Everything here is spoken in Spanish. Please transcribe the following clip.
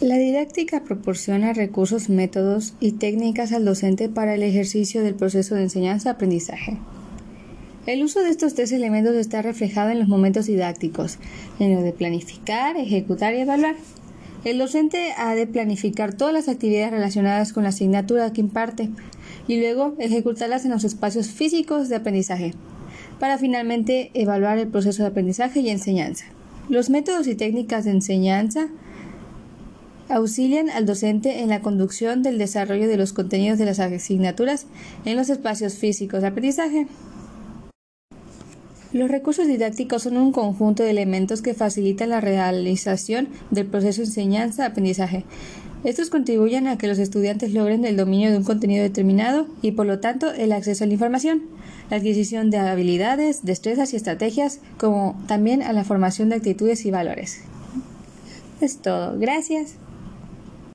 La didáctica proporciona recursos, métodos y técnicas al docente para el ejercicio del proceso de enseñanza-aprendizaje. El uso de estos tres elementos está reflejado en los momentos didácticos, en lo de planificar, ejecutar y evaluar. El docente ha de planificar todas las actividades relacionadas con la asignatura que imparte y luego ejecutarlas en los espacios físicos de aprendizaje, para finalmente evaluar el proceso de aprendizaje y enseñanza. Los métodos y técnicas de enseñanza auxilian al docente en la conducción del desarrollo de los contenidos de las asignaturas en los espacios físicos de aprendizaje. Los recursos didácticos son un conjunto de elementos que facilitan la realización del proceso de enseñanza-aprendizaje. Estos contribuyen a que los estudiantes logren el dominio de un contenido determinado y, por lo tanto, el acceso a la información, la adquisición de habilidades, destrezas y estrategias, como también a la formación de actitudes y valores. Es todo. Gracias.